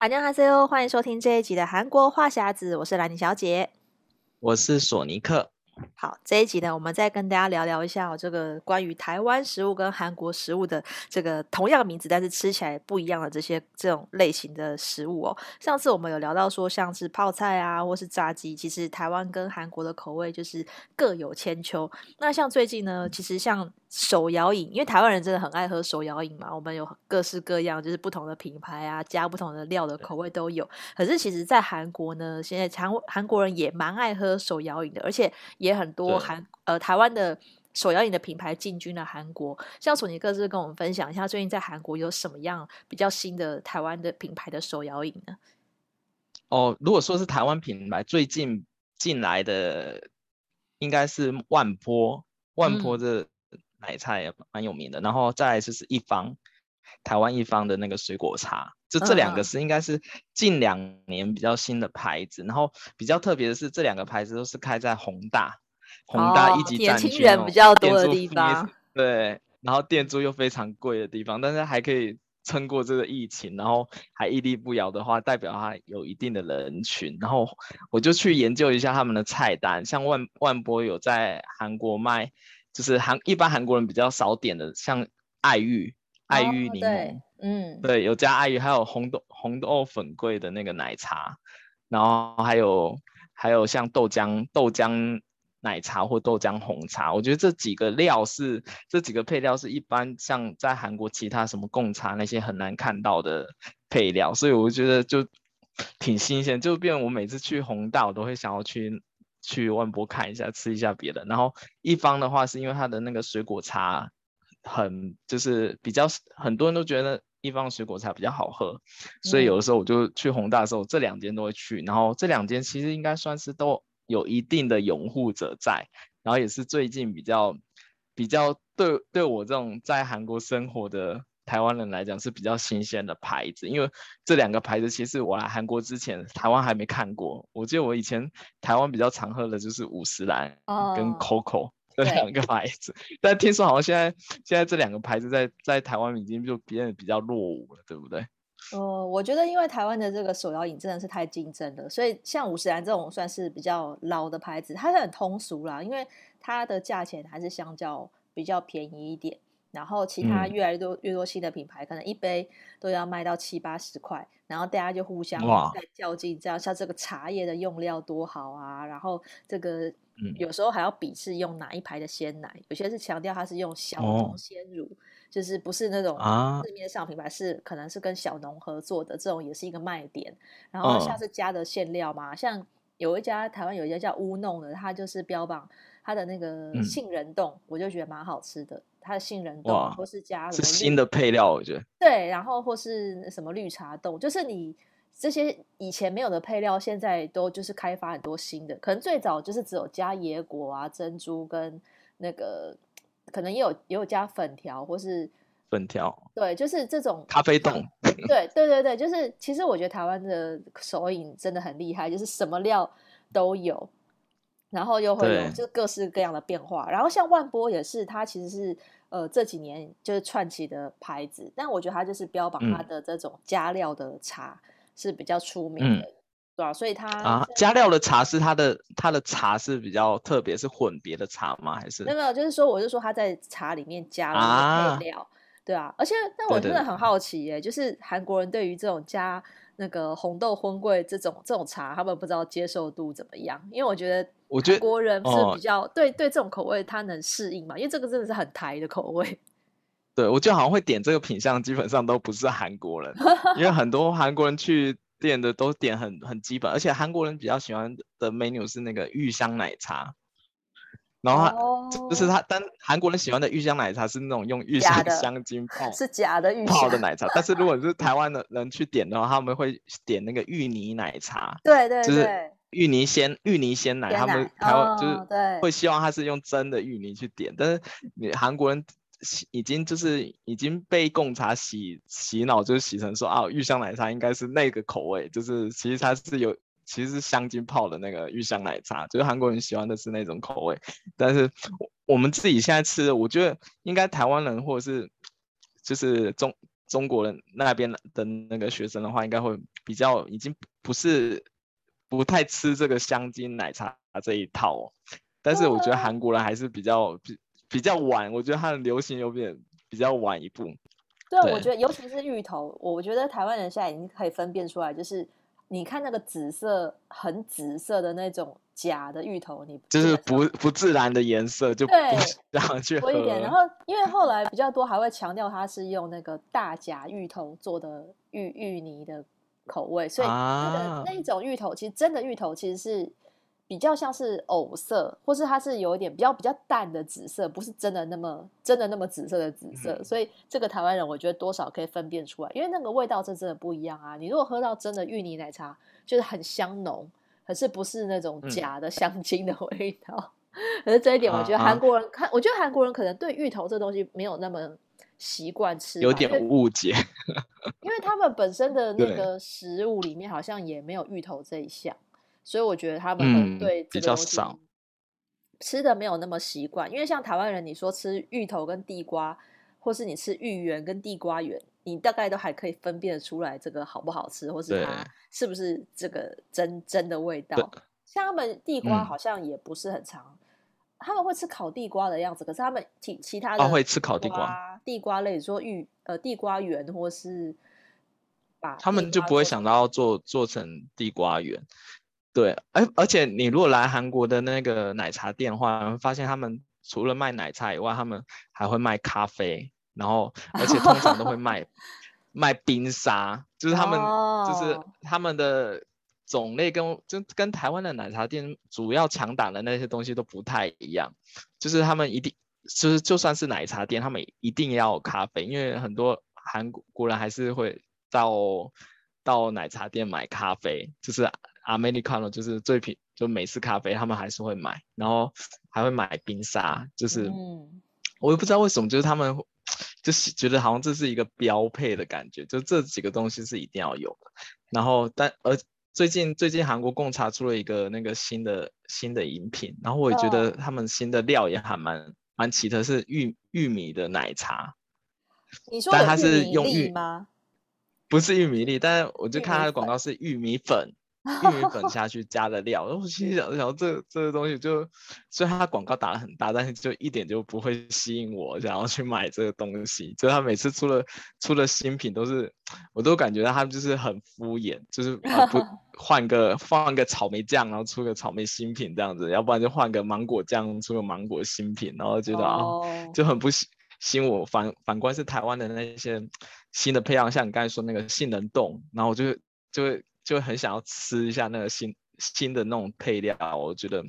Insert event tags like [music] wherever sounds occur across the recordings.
大家好，欢迎收听这一集的韩国话匣子，我是兰妮小姐，我是索尼克。好，这一集呢，我们再跟大家聊聊一下这个关于台湾食物跟韩国食物的这个同样名字，但是吃起来不一样的这些这种类型的食物哦。上次我们有聊到说，像是泡菜啊，或是炸鸡，其实台湾跟韩国的口味就是各有千秋。那像最近呢，其实像手摇饮，因为台湾人真的很爱喝手摇饮嘛，我们有各式各样，就是不同的品牌啊，加不同的料的口味都有。可是其实，在韩国呢，现在韩韩国人也蛮爱喝手摇饮的，而且也很多韩呃台湾的手摇饮的品牌进军了韩国。像索尼克是跟我们分享一下，最近在韩国有什么样比较新的台湾的品牌的手摇饮呢？哦，如果说是台湾品牌最近进来的，应该是万坡，万坡的。嗯奶茶也蛮有名的，然后再来就是一方，台湾一方的那个水果茶，就这两个是应该是近两年比较新的牌子。嗯、然后比较特别的是，这两个牌子都是开在宏大，宏大一级战区，年轻人比较多的地方。对，然后店租又非常贵的地方，但是还可以撑过这个疫情，然后还屹立不摇的话，代表它有一定的人群。然后我就去研究一下他们的菜单，像万万波有在韩国卖。就是韩一般韩国人比较少点的，像爱玉、爱玉柠檬，嗯，对，有加爱玉，还有红豆红豆粉桂的那个奶茶，然后还有还有像豆浆豆浆奶茶或豆浆红茶，我觉得这几个料是这几个配料是一般像在韩国其他什么贡茶那些很难看到的配料，所以我觉得就挺新鲜，就变我每次去弘大我都会想要去。去万博看一下，吃一下别的。然后一方的话，是因为它的那个水果茶很就是比较很多人都觉得一方水果茶比较好喝，所以有的时候我就去宏大的时候，这两间都会去。然后这两间其实应该算是都有一定的拥护者在，然后也是最近比较比较对对我这种在韩国生活的。台湾人来讲是比较新鲜的牌子，因为这两个牌子其实我来韩国之前，台湾还没看过。我记得我以前台湾比较常喝的就是五十岚跟 COCO [laughs] 这两个牌子，[laughs] 但听说好像现在现在这两个牌子在在台湾已经就变得比较落伍了，对不对？呃，我觉得因为台湾的这个手摇饮真的是太竞争了，所以像五十岚这种算是比较老的牌子，它是很通俗啦，因为它的价钱还是相较比较便宜一点。然后其他越来越多、嗯、越多新的品牌，可能一杯都要卖到七八十块，然后大家就互相在较劲，这样像这个茶叶的用料多好啊，然后这个有时候还要比试用哪一排的鲜奶，有些是强调它是用小农鲜乳，哦、就是不是那种市面上品牌是可能是跟小农合作的，这种也是一个卖点。然后像是加的馅料嘛，像有一家台湾有一家叫乌弄的，它就是标榜它的那个杏仁冻，嗯、我就觉得蛮好吃的。它的杏仁冻，或是加是新的配料，我觉得对，然后或是什么绿茶冻，就是你这些以前没有的配料，现在都就是开发很多新的。可能最早就是只有加椰果啊、珍珠跟那个，可能也有也有加粉条或是粉条，对，就是这种咖啡冻。对对对对，就是其实我觉得台湾的手影真的很厉害，就是什么料都有，然后又会有就各式各样的变化。然后像万波也是，它其实是。呃，这几年就是串起的牌子，但我觉得它就是标榜它的这种加料的茶是比较出名的，嗯、对吧、啊？所以它啊，加料的茶是它的它的茶是比较特别，是混别的茶吗？还是？没有，就是说，我就说它在茶里面加了配料，啊对啊。而且，但我真的很好奇耶，就是韩国人对于这种加那个红豆婚贵这种这种茶，他们不知道接受度怎么样？因为我觉得。我觉得国人是比较对对这种口味，他能适应嘛？因为这个真的是很台的口味。[laughs] 对，我觉得好像会点这个品相，基本上都不是韩国人，因为很多韩国人去店的都点很很基本，而且韩国人比较喜欢的 menu 是那个玉香奶茶。然后、哦、就是他，但韩国人喜欢的玉香奶茶是那种用玉香香精泡，是假的玉泡的奶茶。但是如果是台湾的人去点的话，他们会点那个芋泥奶茶。对对对。就是芋泥鲜芋泥鲜奶，奶他们台湾就是会希望他是用真的芋泥去点，哦、但是你韩国人已经就是已经被贡茶洗洗脑，就是洗成说啊玉香奶茶应该是那个口味，就是其实它是有其实是香精泡的那个玉香奶茶，就是韩国人喜欢的是那种口味，但是我们自己现在吃的，我觉得应该台湾人或者是就是中中国人那边的那个学生的话，应该会比较已经不是不太吃这个香精奶茶这一套哦。但是我觉得韩国人还是比较比比较晚，我觉得它的流行有点比较晚一步。对，对我觉得尤其是芋头，我觉得台湾人现在已经可以分辨出来，就是你看那个紫色很紫色的那种。假的芋头，你就是不不自然的颜色，就不想去喝。多一点，然后 [laughs] 因为后来比较多还会强调它是用那个大假芋头做的芋芋泥的口味，所以那个、啊、那一种芋头其实真的芋头其实是比较像是藕色，或是它是有一点比较比较淡的紫色，不是真的那么真的那么紫色的紫色。嗯、所以这个台湾人我觉得多少可以分辨出来，因为那个味道是真的不一样啊。你如果喝到真的芋泥奶茶，就是很香浓。可是不是那种假的香精的味道，嗯、可是这一点我觉得韩国人看，啊啊、我觉得韩国人可能对芋头这东西没有那么习惯吃，有点误解，因为他们本身的 [laughs] 那个食物里面好像也没有芋头这一项，所以我觉得他们对比较少吃的没有那么习惯。因为像台湾人，你说吃芋头跟地瓜，或是你吃芋圆跟地瓜圆。你大概都还可以分辨得出来这个好不好吃，或是它是不是这个真真的味道。像他们地瓜好像也不是很常，嗯、他们会吃烤地瓜的样子，可是他们其其他的、哦、会吃烤地瓜，地瓜类，说芋呃地瓜圆，或是把他们就不会想到要做做成地瓜圆。对，而而且你如果来韩国的那个奶茶店的话，发现他们除了卖奶茶以外，他们还会卖咖啡。然后，[laughs] 而且通常都会卖卖冰沙，就是他们、oh. 就是他们的种类跟就跟台湾的奶茶店主要强打的那些东西都不太一样，就是他们一定就是就算是奶茶店，他们一定要有咖啡，因为很多韩国人还是会到到奶茶店买咖啡，就是 Americano 就是最平就美式咖啡，他们还是会买，然后还会买冰沙，就是、mm. 我也不知道为什么，就是他们。就是觉得好像这是一个标配的感觉，就这几个东西是一定要有的。然后，但而最近最近韩国贡茶出了一个那个新的新的饮品，然后我也觉得他们新的料也还蛮蛮奇特，是玉玉米的奶茶。你说的它是用玉吗？不是玉米粒，但是我就看它的广告是玉米粉。玉米粉下去加的料，然后我心想想这这个东西就，虽然它广告打得很大，但是就一点就不会吸引我想要去买这个东西。就他每次出了出了新品，都是我都感觉到他们就是很敷衍，就是啊不 [laughs] 换个放个草莓酱，然后出个草莓新品这样子，要不然就换个芒果酱，出个芒果新品，然后觉得啊就很不吸吸引我。反反观是台湾的那些新的配料，像你刚才说那个杏仁冻，然后我就就会。就很想要吃一下那个新新的那种配料，我觉得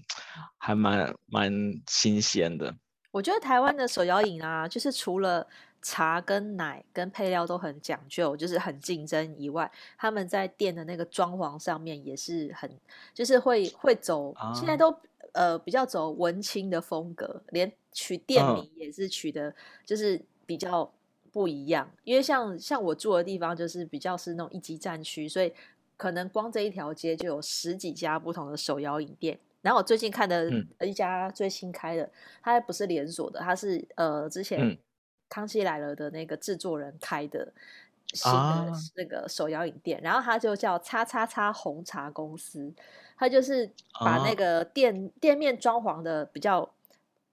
还蛮蛮新鲜的。我觉得台湾的手摇饮啊，就是除了茶跟奶跟配料都很讲究，就是很竞争以外，他们在店的那个装潢上面也是很，就是会会走，啊、现在都呃比较走文青的风格，连取店名也是取的，就是比较不一样。嗯、因为像像我住的地方，就是比较是那种一级战区，所以。可能光这一条街就有十几家不同的手摇饮店，然后我最近看的一家最新开的，嗯、它还不是连锁的，它是呃之前康熙来了的那个制作人开的新的那个手摇饮店，啊、然后它就叫叉叉叉红茶公司，它就是把那个店、啊、店面装潢的比较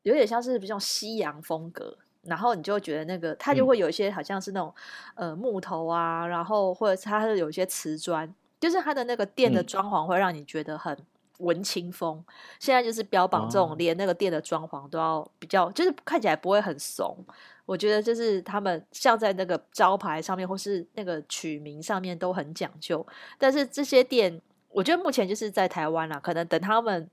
有点像是比较西洋风格，然后你就觉得那个它就会有一些好像是那种、嗯、呃木头啊，然后或者它是有一些瓷砖。就是它的那个店的装潢会让你觉得很文青风，嗯、现在就是标榜这种连那个店的装潢都要比较，就是看起来不会很怂。我觉得就是他们像在那个招牌上面或是那个取名上面都很讲究。但是这些店，我觉得目前就是在台湾啦，可能等他们。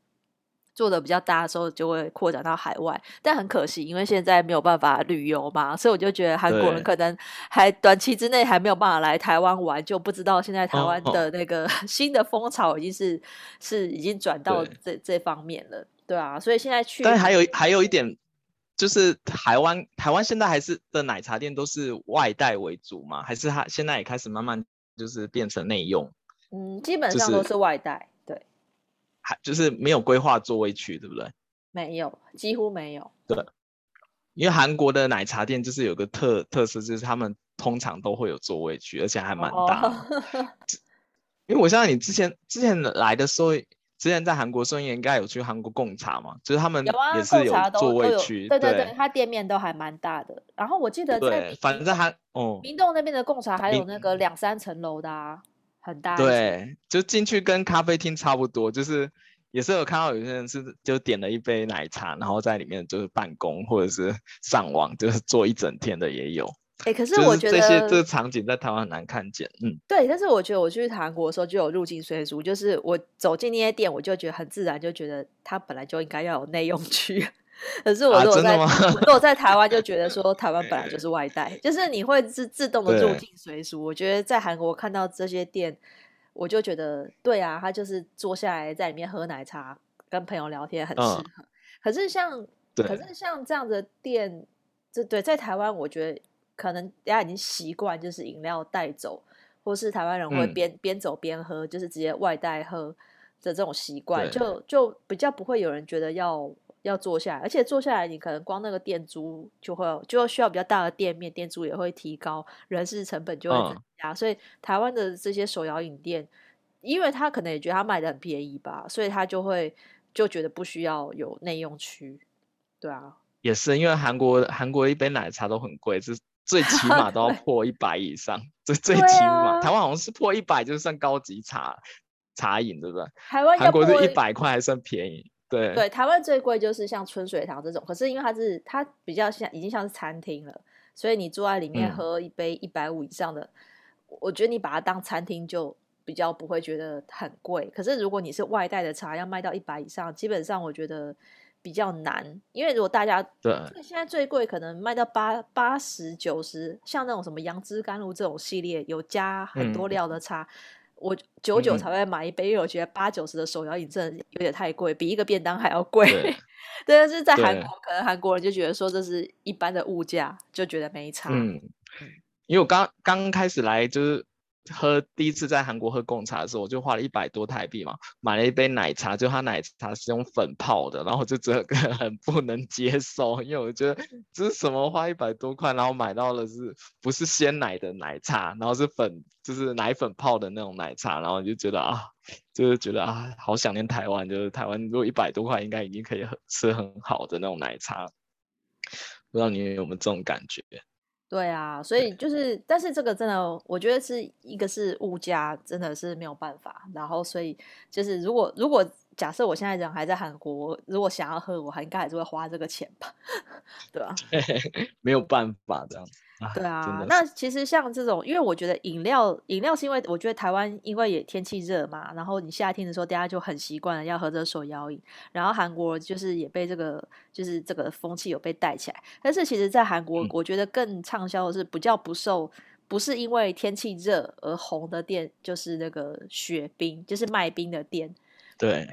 做的比较大的时候，就会扩展到海外，但很可惜，因为现在没有办法旅游嘛，所以我就觉得韩国人可能还短期之内还没有办法来台湾玩，就不知道现在台湾的那个 [laughs] 新的风潮已经是、哦哦、是已经转到这这方面了，对啊，所以现在去，但还有还有一点，就是台湾台湾现在还是的奶茶店都是外带为主嘛，还是它现在也开始慢慢就是变成内用？嗯，基本上都是外带。还就是没有规划座位区，对不对？没有，几乎没有。对，因为韩国的奶茶店就是有个特特色，就是他们通常都会有座位区，而且还蛮大。哦、[laughs] 因为我相信你之前之前来的时候，之前在韩国时候应该有去韩国贡茶嘛，就是他们也是有座位区，对对对，他店面都还蛮大的。然后我记得在反正韩哦，明洞那边的贡茶还有那个两三层楼的啊，很大。对，就进去跟咖啡厅差不多，就是。也是有看到有些人是就点了一杯奶茶，然后在里面就是办公或者是上网，就是坐一整天的也有。哎、欸，可是我觉得、就是、这些这个场景在台湾很难看见。嗯，对，但是我觉得我去韩国的时候就有入境随俗，就是我走进那些店，我就觉得很自然，就觉得它本来就应该要有内用区。[laughs] 可是我如果在、[laughs] 如果在台湾就觉得 [laughs] 说台湾本来就是外带，就是你会自自动的入境随俗。我觉得在韩国看到这些店。我就觉得对啊，他就是坐下来在里面喝奶茶，跟朋友聊天很适合。嗯、可是像，可是像这样的店，这对在台湾，我觉得可能大家已经习惯，就是饮料带走，或是台湾人会边、嗯、边走边喝，就是直接外带喝的这种习惯，就就比较不会有人觉得要。要坐下来，而且坐下来，你可能光那个店租就会就需要比较大的店面，店租也会提高，人事成本就会增加。嗯、所以台湾的这些手摇饮店，因为他可能也觉得他卖的很便宜吧，所以他就会就觉得不需要有内用区。对啊，也是因为韩国韩国一杯奶茶都很贵，是最起码都要 [laughs] 破一百以上，最最起码、啊、台湾好像是破一百就算高级茶茶饮，对不对？台湾韩国是一百块还算便宜。对，对，台湾最贵就是像春水堂这种，可是因为它是它比较像已经像是餐厅了，所以你坐在里面喝一杯一百五以上的，嗯，我觉得你把它当餐厅就比较不会觉得很贵。可是如果你是外带的茶，要卖到一百以上，基本上我觉得比较难，因为如果大家对现在最贵可能卖到八八十九十，像那种什么杨枝甘露这种系列有加很多料的茶。嗯我九九才会买一杯，嗯、因为我觉得八九十的手摇饮真的有点太贵，比一个便当还要贵。[laughs] 对，但是在韩国，可能韩国人就觉得说这是一般的物价，就觉得没差。嗯，因为我刚刚开始来就是。喝第一次在韩国喝贡茶的时候，我就花了一百多台币嘛，买了一杯奶茶，就他奶茶是用粉泡的，然后就这个很不能接受，因为我觉得这是什么花一百多块，然后买到的是不是鲜奶的奶茶，然后是粉就是奶粉泡的那种奶茶，然后就觉得 [laughs] 啊，就是觉得啊，好想念台湾，就是台湾如果一百多块应该已经可以喝吃很好的那种奶茶，不知道你有没有这种感觉？对啊，所以就是，但是这个真的，我觉得是一个是物价真的是没有办法，然后所以就是如果如果假设我现在人还在韩国，如果想要喝，我还应该还是会花这个钱吧，[laughs] 对吧？[laughs] 没有办法这样子。对啊，那其实像这种，因为我觉得饮料饮料是因为我觉得台湾因为也天气热嘛，然后你夏天的时候大家就很习惯了要喝这手摇饮，然后韩国就是也被这个就是这个风气有被带起来，但是其实，在韩国我觉得更畅销的是比较不受，不是因为天气热而红的店，就是那个雪冰，就是卖冰的店。对，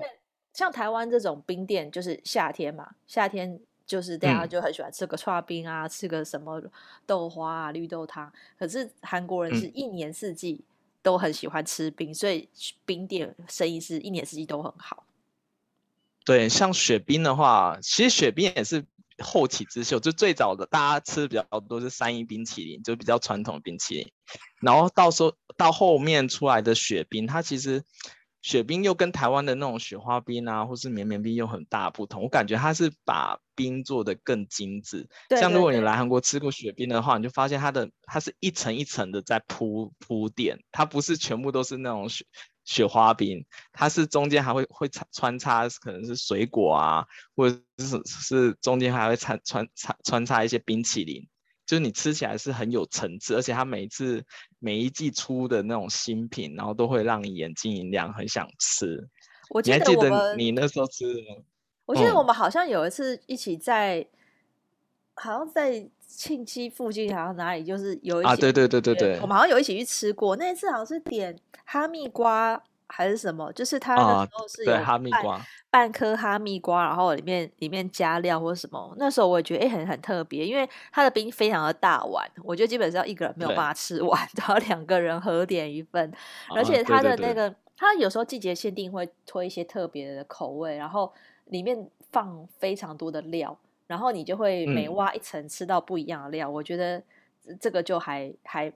像台湾这种冰店，就是夏天嘛，夏天。就是大家就很喜欢吃个串冰啊，嗯、吃个什么豆花啊、绿豆汤。可是韩国人是一年四季都很喜欢吃冰，嗯、所以冰店生意是一年四季都很好。对，像雪冰的话，其实雪冰也是后起之秀。就最早的大家吃的比较多是三一冰淇淋，就比较传统的冰淇淋。然后到时候到后面出来的雪冰，它其实。雪冰又跟台湾的那种雪花冰啊，或是绵绵冰又很大不同。我感觉它是把冰做的更精致。对对对，像如果你来韩国吃过雪冰的话，你就发现它的它是一层一层的在铺铺垫，它不是全部都是那种雪雪花冰，它是中间还会会穿穿插可能是水果啊，或者是是中间还会穿穿插穿插一些冰淇淋。就是你吃起来是很有层次，而且它每一次每一季出的那种新品，然后都会让你眼睛一亮，很想吃。我记得我你还记得你那时候吃的吗？我记得我们好像有一次一起在，嗯、好像在庆熙附近，好像哪里就是有一起啊，对对对对对，我们好像有一起去吃过。那一次好像是点哈密瓜还是什么，就是它那时候是有、啊、哈密瓜。半颗哈密瓜，然后里面里面加料或什么，那时候我也觉得哎、欸、很很特别，因为它的冰非常的大碗，我觉得基本上一个人没有办法吃完，然后两个人合点一份，而且它的那个、啊、它有时候季节限定会推一些特别的口味，然后里面放非常多的料，然后你就会每挖一层吃到不一样的料，嗯、我觉得这个就还还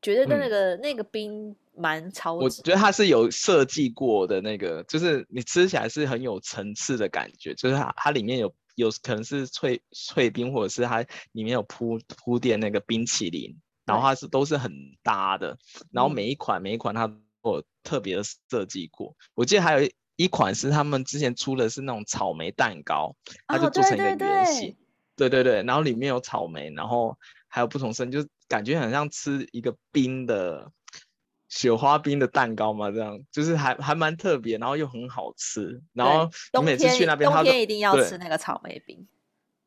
觉得那个、嗯、那个冰蛮超。我觉得它是有设计过的那个，就是你吃起来是很有层次的感觉，就是它它里面有有可能是脆脆冰，或者是它里面有铺铺垫那个冰淇淋，然后它是都是很搭的，然后每一款、嗯、每一款它都有特别的设计过。我记得还有一款是他们之前出的是那种草莓蛋糕，它就做成一个圆形。哦对对对对对对，然后里面有草莓，然后还有不同声，就感觉很像吃一个冰的雪花冰的蛋糕嘛，这样就是还还蛮特别，然后又很好吃。然后你每次去那边，冬天一定要吃那个草莓冰。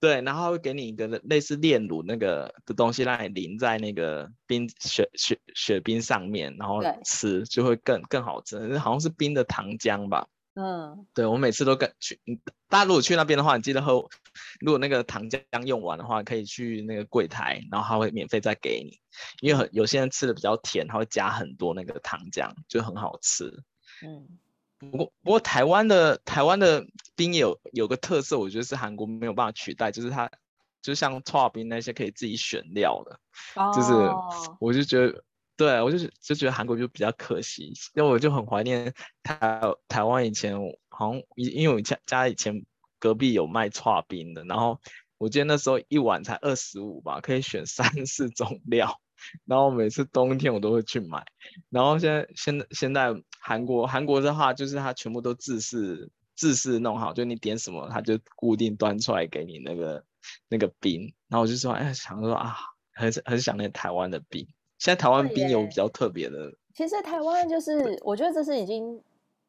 对，然后他会给你一个类似炼乳那个的东西，让你淋在那个冰雪雪雪冰上面，然后吃就会更更好吃，好像是冰的糖浆吧。嗯，对，我每次都跟去，大家如果去那边的话，你记得喝，如果那个糖浆用完的话，可以去那个柜台，然后他会免费再给你，因为很有些人吃的比较甜，他会加很多那个糖浆，就很好吃。嗯，不过不过台湾的台湾的冰也有有个特色，我觉得是韩国没有办法取代，就是它就像剉冰那些可以自己选料的，哦、就是我就觉得。对，我就是就觉得韩国就比较可惜，因为我就很怀念台台湾以前好像因因为我家家以前隔壁有卖串冰的，然后我记得那时候一碗才二十五吧，可以选三四种料，然后每次冬天我都会去买，然后现在现在现在韩国韩国的话就是它全部都自式自式弄好，就你点什么它就固定端出来给你那个那个冰，然后我就说哎想说啊很很想念台湾的冰。现在台湾冰有比较特别的，其实台湾就是，我觉得这是已经，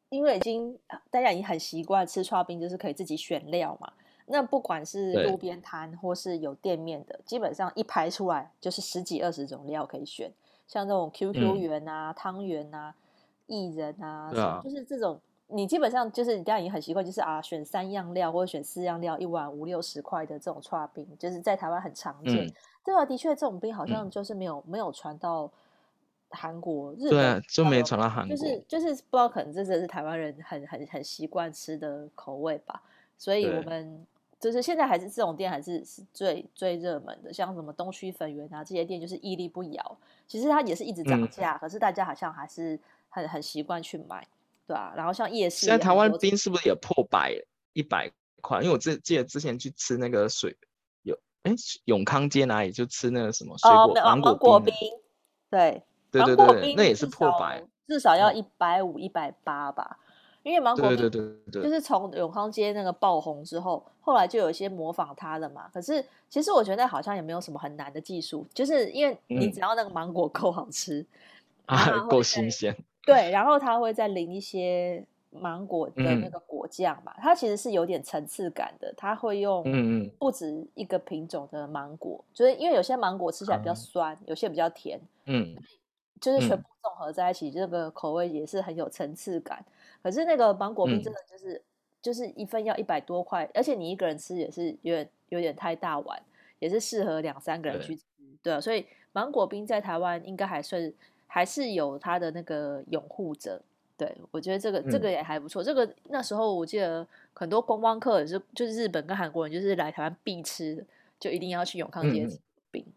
因为已经大家已经很习惯吃刨冰，就是可以自己选料嘛。那不管是路边摊或是有店面的，基本上一排出来就是十几二十种料可以选，像这种 QQ 圆啊、汤圆啊、薏仁啊，啊就是这种，你基本上就是大家已经很习惯，就是啊选三样料或者选四样料，一碗五六十块的这种剉冰，就是在台湾很常见。嗯对啊，的确，这种冰好像就是没有、嗯、没有传到韩国、日本，对、啊，就没传到韩国。就是就是不知道，可能这是台湾人很很很习惯吃的口味吧。所以我们就是现在还是这种店还是是最最热门的，像什么东区粉圆啊这些店就是屹立不摇。其实它也是一直涨价、嗯，可是大家好像还是很很习惯去买，对啊。然后像夜市，现在台湾冰是不是也破百一百块？因为我记记得之前去吃那个水。哎，永康街哪里就吃那个什么水果、哦、芒果冰，芒果冰？对，对对对，那也是破百，至少要一百五、一百八吧。因为芒果冰对对对对，就是从永康街那个爆红之后，后来就有一些模仿它的嘛。可是其实我觉得好像也没有什么很难的技术，就是因为你只要那个芒果够好吃，嗯、啊，够新鲜，对，然后它会再淋一些。芒果的那个果酱嘛、嗯，它其实是有点层次感的。它会用不止一个品种的芒果，就、嗯、是因为有些芒果吃起来比较酸，嗯、有些比较甜，嗯，就是全部综合在一起，这、嗯、个口味也是很有层次感。可是那个芒果冰真的就是、嗯、就是一份要一百多块，而且你一个人吃也是有点有点太大碗，也是适合两三个人去吃，对啊。所以芒果冰在台湾应该还算还是有它的那个拥护者。对，我觉得这个这个也还不错。嗯、这个那时候我记得很多观光客也是，就是日本跟韩国人，就是来台湾必吃的，就一定要去永康街吃冰、嗯。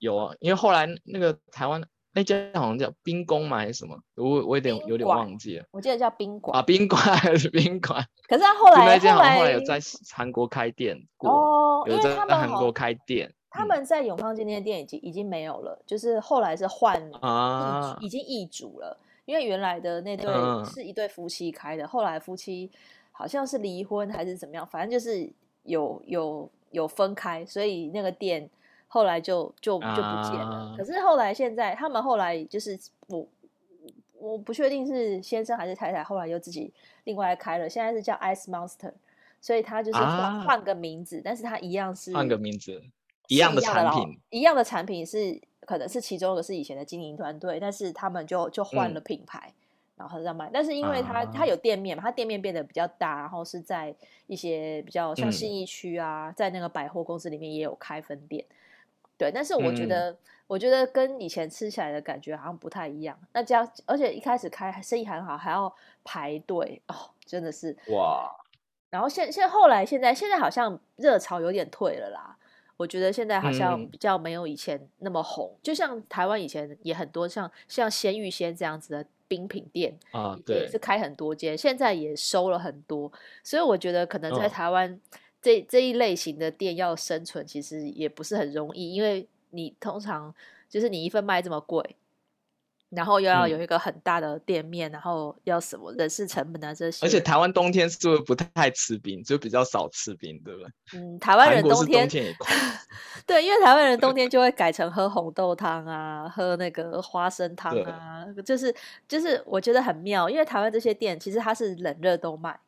有啊，因为后来那个台湾那家好像叫冰宫嘛，还是什么？我我有点有点忘记了。我记得叫冰馆啊，冰馆还是冰馆？[laughs] 可是他后来那家好像后来有在韩国开店过哦，有在韩国开店。他们在永康街那间店已经已经没有了，就是后来是换啊，已经易主了。因为原来的那对是一对夫妻开的，嗯、后来夫妻好像是离婚还是怎么样，反正就是有有有分开，所以那个店后来就就就不见了。啊、可是后来现在他们后来就是我我不确定是先生还是太太，后来又自己另外开了，现在是叫 Ice Monster，所以他就是换、啊、换个名字，但是他一样是换个名字，一样的产品，一样的产品是。可能是其中一个是以前的经营团队，但是他们就就换了品牌，嗯、然后这样卖。但是因为他他、啊、有店面嘛，他店面变得比较大，然后是在一些比较像信义区啊、嗯，在那个百货公司里面也有开分店。对，但是我觉得、嗯，我觉得跟以前吃起来的感觉好像不太一样。那这样，而且一开始开生意很好，还要排队哦，真的是哇。然后现现在后来现在现在好像热潮有点退了啦。我觉得现在好像比较没有以前那么红。嗯、就像台湾以前也很多像像鲜芋仙这样子的冰品店啊，对，也是开很多间，现在也收了很多。所以我觉得可能在台湾这、哦、这一类型的店要生存，其实也不是很容易，因为你通常就是你一份卖这么贵。然后又要有一个很大的店面，嗯、然后要什么人事成本啊这些。而且台湾冬天是不是不太吃冰，就比较少吃冰，对不对？嗯，台湾人冬天，对，因为台湾人冬天 [laughs] 就会改成喝红豆汤啊，喝那个花生汤啊，就是就是我觉得很妙，因为台湾这些店其实它是冷热都卖，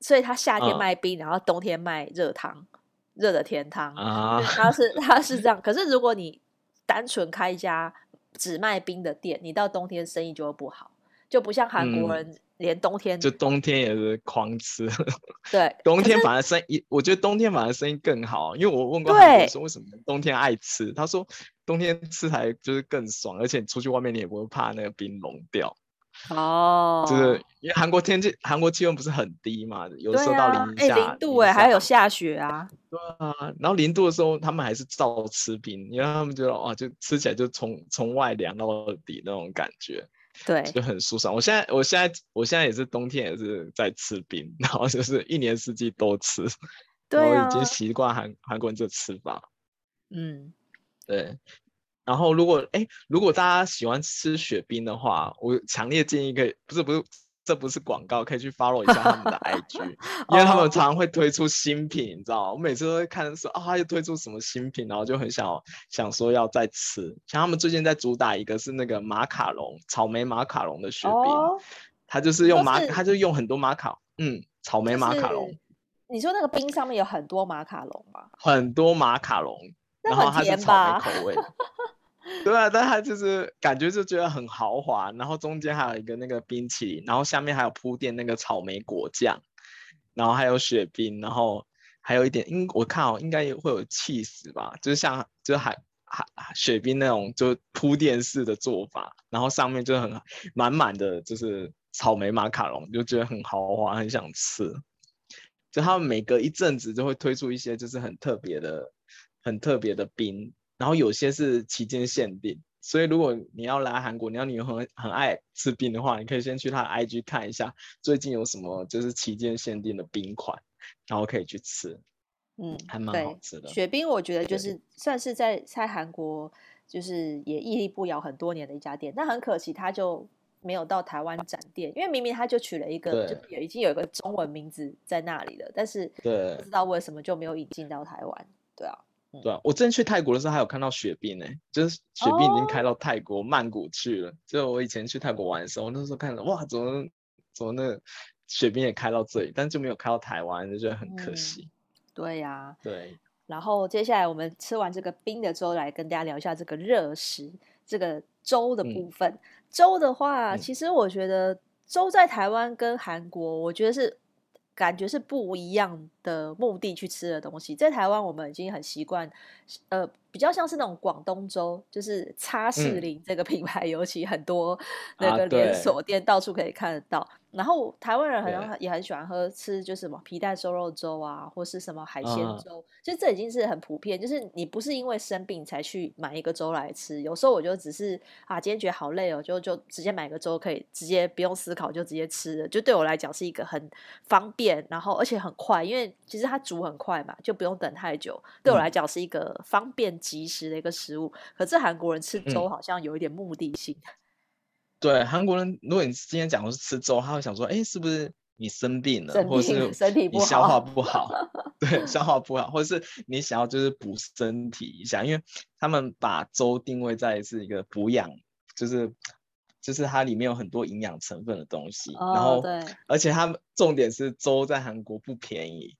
所以它夏天卖冰，嗯、然后冬天卖热汤，热的甜汤啊，它 [laughs] 是它是这样。可是如果你单纯开一家。只卖冰的店，你到冬天生意就会不好，就不像韩国人连冬天、嗯、就冬天也是狂吃。对，[laughs] 冬天反而生意，我觉得冬天反而生意更好，因为我问过韩国人说为什么冬天爱吃，他说冬天吃才就是更爽，而且你出去外面你也不会怕那个冰融掉。哦，就是因为韩国天气，韩国气温不是很低嘛，有时候到零下、啊欸、零度哎、欸，还有下雪啊。对啊，然后零度的时候，他们还是照吃冰，因为他们觉得哇，就吃起来就从从外凉到底那种感觉，对，就很舒爽。我现在，我现在，我现在也是冬天也是在吃冰，然后就是一年四季都吃，对啊，我已经习惯韩韩国人这吃法。嗯，对。然后如果哎，如果大家喜欢吃雪冰的话，我强烈建议可以，不是不是，这不是广告，可以去 follow 一下他们的 [laughs] IG，因为他们常常会推出新品，你知道吗？我每次都会看说啊，又推出什么新品，然后就很想想说要再吃。像他们最近在主打一个是那个马卡龙，草莓马卡龙的雪冰，它就是用马，它就用很多马卡，嗯，草莓马卡龙。你说那个冰上面有很多马卡龙吗？很多马卡龙，然后它是草莓口味。[laughs] 对啊，但它就是感觉就觉得很豪华，然后中间还有一个那个冰淇淋，然后下面还有铺垫那个草莓果酱，然后还有雪冰，然后还有一点，应我看哦，应该也会有气死吧，就是像就是还还雪冰那种就铺垫式的做法，然后上面就很满满的就是草莓马卡龙，就觉得很豪华，很想吃。就他们每隔一阵子就会推出一些就是很特别的、很特别的冰。然后有些是期间限定，所以如果你要来韩国，你要你很很爱吃冰的话，你可以先去他的 IG 看一下最近有什么就是期间限定的冰款，然后可以去吃，嗯，还蛮好吃的。雪冰我觉得就是算是在在韩国就是也屹立不摇很多年的一家店，但很可惜他就没有到台湾展店，因为明明他就取了一个就已经有一个中文名字在那里了，但是对不知道为什么就没有引进到台湾，对啊。对啊，我之前去泰国的时候还有看到雪冰呢，就是雪冰已经开到泰国曼谷去了。就我以前去泰国玩的时候，那时候看到哇，怎么怎么那个雪冰也开到这里，但就没有开到台湾，就觉得很可惜。对呀，对。然后接下来我们吃完这个冰的粥，来跟大家聊一下这个热食，这个粥的部分。粥的话，其实我觉得粥在台湾跟韩国，我觉得是。感觉是不一样的目的去吃的东西，在台湾我们已经很习惯，呃，比较像是那种广东粥，就是叉士林这个品牌，嗯、[laughs] 尤其很多那个连锁店到处可以看得到。啊然后台湾人好像也很喜欢喝吃，就是什么皮蛋瘦肉粥啊，或是什么海鲜粥，其实这已经是很普遍。就是你不是因为生病才去买一个粥来吃，有时候我就只是啊，今天觉得好累哦，就就直接买个粥，可以直接不用思考就直接吃了，就对我来讲是一个很方便，然后而且很快，因为其实它煮很快嘛，就不用等太久。对我来讲是一个方便及时的一个食物。可是韩国人吃粥好像有一点目的性。嗯对韩国人，如果你今天讲的是吃粥，他会想说，哎，是不是你生病了，病或者是身体不好，你消化不好？对，消化不好，或者是你想要就是补身体一下，因为他们把粥定位在是一个补养，就是就是它里面有很多营养成分的东西，哦、然后对，而且他们重点是粥在韩国不便宜，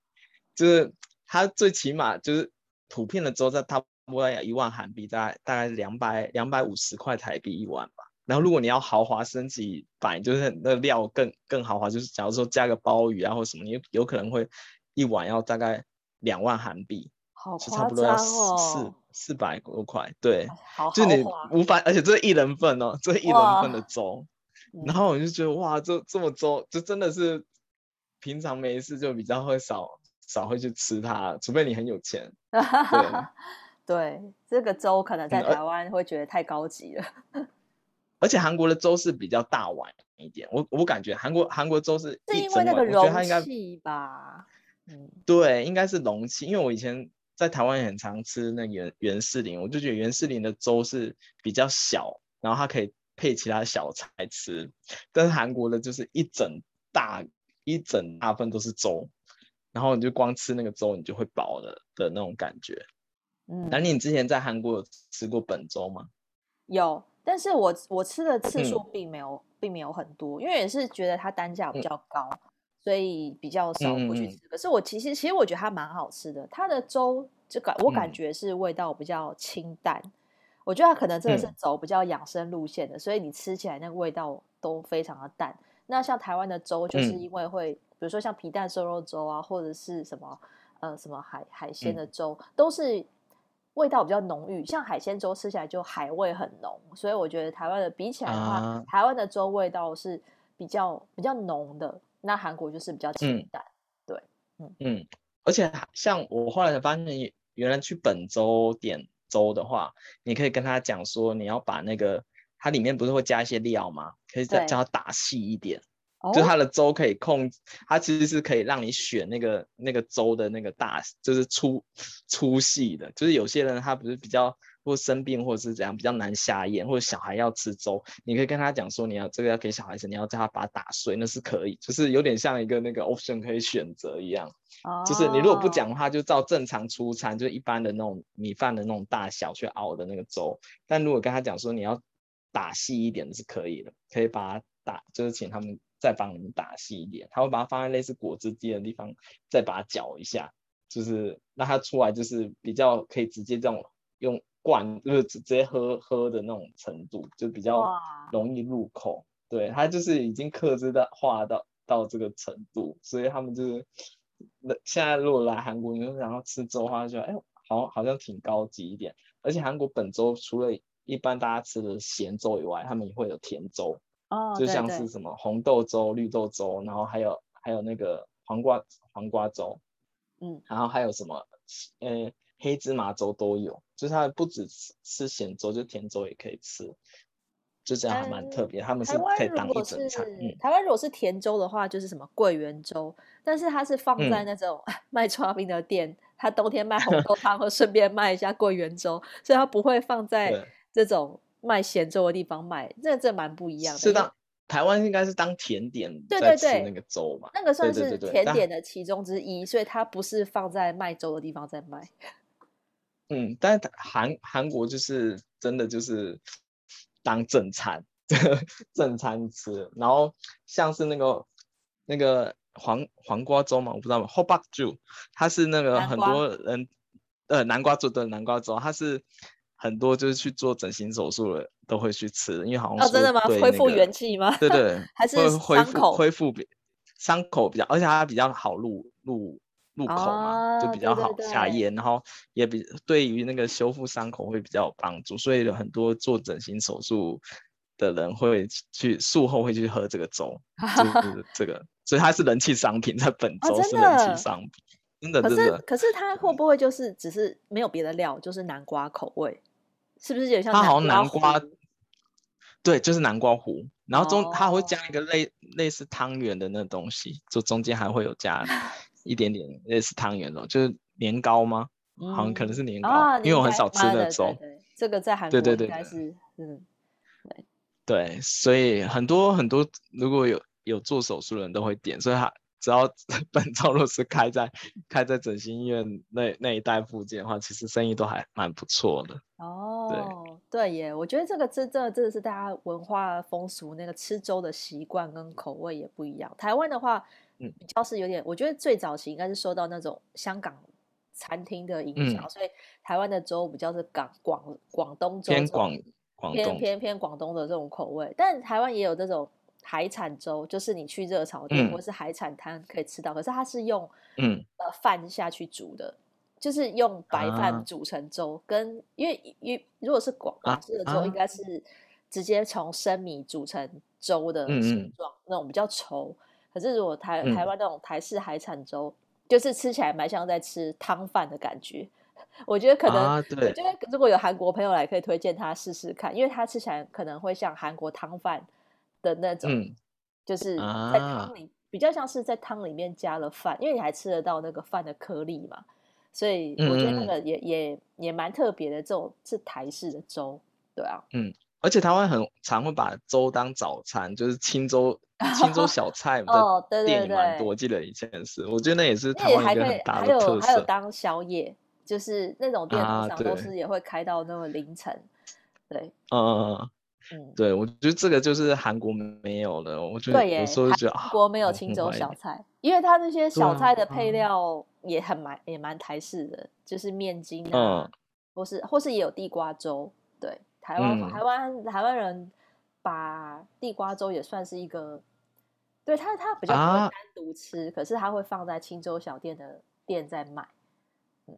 就是它最起码就是普遍的粥在差不多要一万韩币，大概大概两百两百五十块台币一碗吧。然后，如果你要豪华升级版，就是那料更更豪华，就是假如说加个鲍鱼啊或什么，你有可能会一碗要大概两万韩币，好夸张哦，差不多要四四百多块，对，好就你无法，而且这是一人份哦，这是一人份的粥，然后我就觉得哇，这这么粥，就真的是平常没事就比较会少少会去吃它，除非你很有钱。[laughs] 对，对，这个粥可能在台湾会觉得太高级了。嗯、而且韩国的粥是比较大碗一点，我我感觉韩国韩国粥是因为那个容器吧？对，应该是容器，因为我以前在台湾也很常吃那个元元士林，我就觉得元士林的粥是比较小，然后它可以配其他小菜吃，但是韩国的就是一整大一整大份都是粥，然后你就光吃那个粥，你就会饱了的那种感觉。嗯，那你之前在韩国有吃过本粥吗？有，但是我我吃的次数并没有、嗯、并没有很多，因为也是觉得它单价比较高。嗯所以比较少会去吃，嗯、可是我其实其实我觉得它蛮好吃的。它的粥就感我感觉是味道比较清淡，嗯、我觉得它可能真的是走比较养生路线的，嗯、所以你吃起来那个味道都非常的淡。那像台湾的粥，就是因为会、嗯、比如说像皮蛋瘦肉粥啊，或者是什么呃什么海海鲜的粥，嗯、都是味道比较浓郁。像海鲜粥吃起来就海味很浓，所以我觉得台湾的比起来的话，啊、台湾的粥味道是比较比较浓的。那韩国就是比较清淡，嗯、对，嗯嗯，而且像我后来才发现，原来去本州点粥的话，你可以跟他讲说，你要把那个它里面不是会加一些料吗？可以再叫他打细一点，对就它的粥可以控，它其实是可以让你选那个那个粥的那个大，就是粗粗细的，就是有些人他不是比较。或生病，或者是怎样比较难下咽，或者小孩要吃粥，你可以跟他讲说，你要这个要给小孩吃，你要叫他把它打碎，那是可以，就是有点像一个那个 option 可以选择一样。哦。就是你如果不讲的话，就照正常出餐，就一般的那种米饭的那种大小去熬的那个粥。但如果跟他讲说你要打细一点的是可以的，可以把它打，就是请他们再帮你们打细一点，他会把它放在类似果汁机的地方，再把它搅一下，就是让它出来就是比较可以直接这种用。灌就是直接喝喝的那种程度，就比较容易入口。对，它就是已经克制的化到到这个程度，所以他们就是那现在如果来韩国，你就想要吃粥的话，就哎，好好像挺高级一点。而且韩国本州除了一般大家吃的咸粥以外，他们也会有甜粥，哦，就像是什么红豆粥、绿豆粥，然后还有还有那个黄瓜黄瓜粥，嗯，然后还有什么呃。黑芝麻粥都有，就是它不止吃吃咸粥，就甜粥也可以吃，就这样还蛮特别。嗯、他们是可以当一整餐。台湾如果是甜粥的话，就是什么桂圆粥，但是它是放在那种 [laughs] 卖剉冰的店，它、嗯、冬天卖红豆汤，和顺便卖一下桂圆粥，所以它不会放在 [laughs] 这种卖咸粥的地方卖。这这蛮不一样的。是的，台湾应该是当甜点在吃那个粥嘛？那个算是甜点的其中之一，所以它不是放在卖粥的地方在卖。嗯，但是韩韩国就是真的就是当正餐，[laughs] 正餐吃。然后像是那个那个黄黄瓜粥嘛，我不知道嘛，Hobakju，它是那个很多人呃南瓜粥的南瓜粥，它是很多就是去做整形手术的都会去吃，因为好像、哦、真的吗？那个、恢复元气吗？对对，[laughs] 还是恢复恢复比伤口比较，而且它比较好入入。入口嘛，就比较好下咽，然后也比对于那个修复伤口会比较有帮助，所以有很多做整形手术的人会去术后会去喝这个粥，就是 [laughs] 这个，所以它是人气商品，在本周是人气商品，真的真的。可是它会不会就是只是没有别的料，就是南瓜口味？是不是有像？它好像南瓜，对，就是南瓜糊，然后中它会加一个类类似汤圆的那东西，就中间还会有加。[laughs] 一点点类似汤圆的，就是年糕吗？嗯、好像可能是年糕，哦、因为我很少吃那种。这个在韩国应该是嗯，对对，所以很多很多如果有有做手术的人都会点，所以他只要 [laughs] 本周若是开在开在整形医院那那一带附近的话，其实生意都还蛮不错的。哦，对对耶，我觉得这个真的真的是大家文化风俗那个吃粥的习惯跟口味也不一样。台湾的话。嗯比较是有点，我觉得最早期应该是受到那种香港餐厅的影响，嗯、所以台湾的粥比较是港广广东粥，偏广广偏偏偏广东的这种口味。但台湾也有这种海产粥，就是你去热炒店或是海产摊可以吃到，嗯、可是它是用嗯。呃饭下去煮的，就是用白饭煮成粥，啊、跟因为因为如果是广广式的粥，应该是直接从生米煮成粥的形状，嗯。嗯那种比较稠。可是如果台台湾那种台式海产粥，嗯、就是吃起来蛮像在吃汤饭的感觉。我觉得可能，啊、对。我觉得如果有韩国朋友来，可以推荐他试试看，因为他吃起来可能会像韩国汤饭的那种，嗯、就是在汤里、啊、比较像是在汤里面加了饭，因为你还吃得到那个饭的颗粒嘛，所以我觉得那个也、嗯、也也蛮特别的，这种是台式的粥，对啊，嗯，而且台湾很常会把粥当早餐，就是清粥。[laughs] 清粥小菜哦，对对对，蛮多。我记得以前是，我觉得那也是台湾一个很大的特色。还有还有当宵夜，就是那种店通常都是也会开到那么凌晨。对，嗯嗯嗯，对，我觉得这个就是韩国没有的。我觉得有时候就觉得韩国没有青州小菜，因为它那些小菜的配料也很蛮也蛮台式的，就是面筋啊，或是或是也有地瓜粥。对，台湾台湾台湾人把地瓜粥也算是一个。对他，他比较不会单独吃，啊、可是他会放在青州小店的店在卖。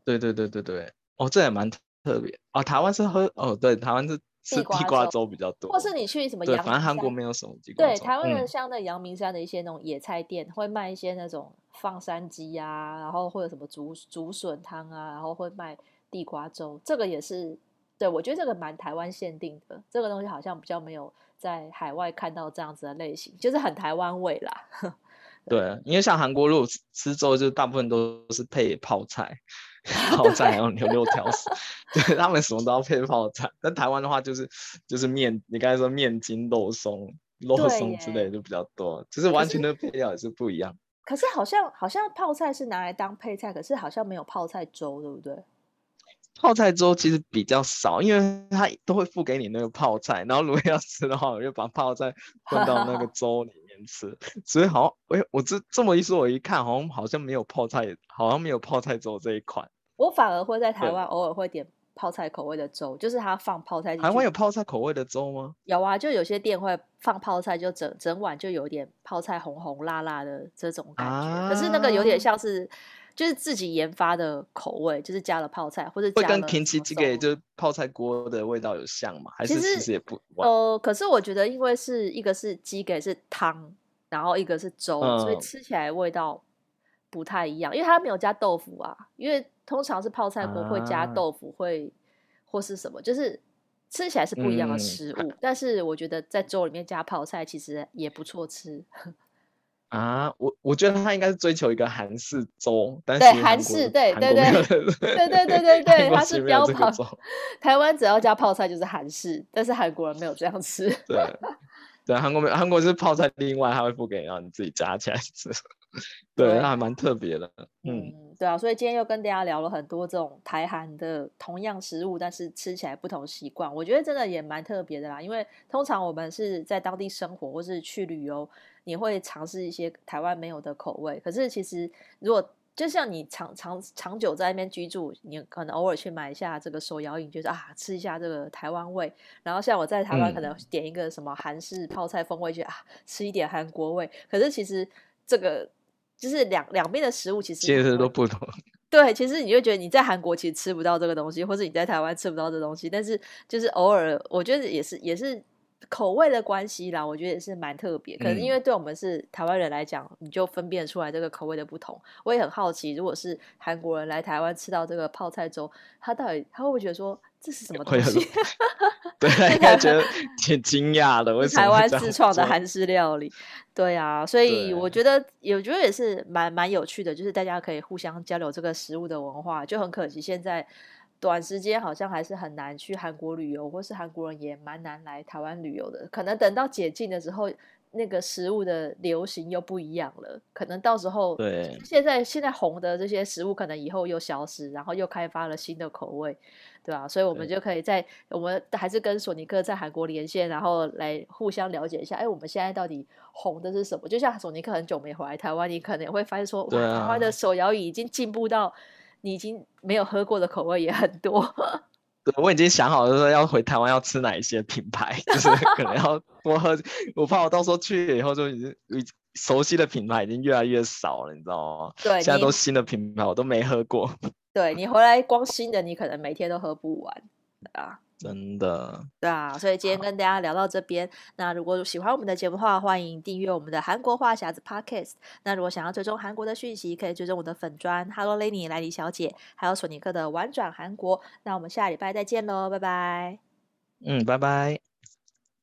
对对对对对，哦，这也蛮特别哦。台湾是喝哦，对，台湾是吃地瓜粥比较多，或是你去什么对，反正韩国没有什么地瓜粥。对，台湾人像那阳明山的一些那种野菜店，嗯、会卖一些那种放山鸡啊，然后会有什么竹竹笋汤啊，然后会卖地瓜粥。这个也是，对，我觉得这个蛮台湾限定的，这个东西好像比较没有。在海外看到这样子的类型，就是很台湾味啦。[laughs] 对，因为像韩国如果吃粥，就大部分都是配泡菜，泡菜还有牛肉条丝，[laughs] 对他们什么都要配泡菜。但台湾的话，就是就是面，你刚才说面筋、肉松、肉松之类的就比较多，其实完全的配料也是不一样。可是好像好像泡菜是拿来当配菜，可是好像没有泡菜粥，对不对？泡菜粥其实比较少，因为它都会付给你那个泡菜，然后如果要吃的话，我就把泡菜混到那个粥里面吃。所以好像，哎，我这这么一说，我一看，好像好像没有泡菜，好像没有泡菜粥这一款。我反而会在台湾偶尔会点泡菜口味的粥，就是它放泡菜。台湾有泡菜口味的粥吗？有啊，就有些店会放泡菜，就整整碗就有点泡菜红红辣辣的这种感觉。啊、可是那个有点像是。就是自己研发的口味，就是加了泡菜或者。会跟 kimchi jjigae 就是泡菜锅的味道有像吗？还是其实也不？呃，可是我觉得，因为是一个是 jjigae 是汤，然后一个是粥，嗯、所以吃起来味道不太一样。因为它没有加豆腐啊，因为通常是泡菜锅会加豆腐，会、啊、或是什么，就是吃起来是不一样的食物。嗯、但是我觉得在粥里面加泡菜其实也不错吃。[laughs] 啊，我我觉得他应该是追求一个韩式粥，但是对韩式，对对对对对对对对，他 [laughs] 是标榜 [laughs] 台湾只要加泡菜就是韩式，但是韩国人没有这样吃。对对，韩国没有，韩国是泡菜另外他会付给你，让你自己加起来吃。[laughs] [laughs] 对，那还蛮特别的。嗯，对啊，所以今天又跟大家聊了很多这种台韩的同样食物，但是吃起来不同习惯，我觉得真的也蛮特别的啦。因为通常我们是在当地生活或是去旅游。你会尝试一些台湾没有的口味，可是其实如果就像你长长长久在那边居住，你可能偶尔去买一下这个手摇饮，就是啊吃一下这个台湾味。然后像我在台湾可能点一个什么韩式泡菜风味，就、嗯、啊吃一点韩国味。可是其实这个就是两两边的食物其实其实都不同。[laughs] 对，其实你就觉得你在韩国其实吃不到这个东西，或者你在台湾吃不到这个东西，但是就是偶尔我觉得也是也是。口味的关系啦，我觉得也是蛮特别。可能因为对我们是台湾人来讲，嗯、你就分辨出来这个口味的不同。我也很好奇，如果是韩国人来台湾吃到这个泡菜粥，他到底他会不会觉得说这是什么东西？[laughs] 对，他应该觉得挺惊讶的。为什么台湾自创的韩式料理？对啊，所以我觉得，我觉得也是蛮蛮有趣的，就是大家可以互相交流这个食物的文化。就很可惜现在。短时间好像还是很难去韩国旅游，或是韩国人也蛮难来台湾旅游的。可能等到解禁的时候，那个食物的流行又不一样了。可能到时候，对，现在现在红的这些食物，可能以后又消失，然后又开发了新的口味，对吧？所以我们就可以在我们还是跟索尼克在韩国连线，然后来互相了解一下。哎，我们现在到底红的是什么？就像索尼克很久没回来台湾，你可能也会发现说，哇，台湾的手摇椅已经进步到。你已经没有喝过的口味也很多。对，我已经想好了，说要回台湾要吃哪一些品牌，就是可能要多喝。我怕我到时候去了以后就已经熟悉的品牌已经越来越少了，你知道吗？对，现在都新的品牌我都没喝过。[laughs] 对，你回来光新的，你可能每天都喝不完啊。真的，对啊，所以今天跟大家聊到这边。那如果喜欢我们的节目的话，欢迎订阅我们的韩国话匣子 Podcast。那如果想要追踪韩国的讯息，可以追踪我的粉砖 Hello Lenny 莱迪小姐，还有索尼克的玩转韩国。那我们下礼拜再见喽，拜拜。嗯，拜拜。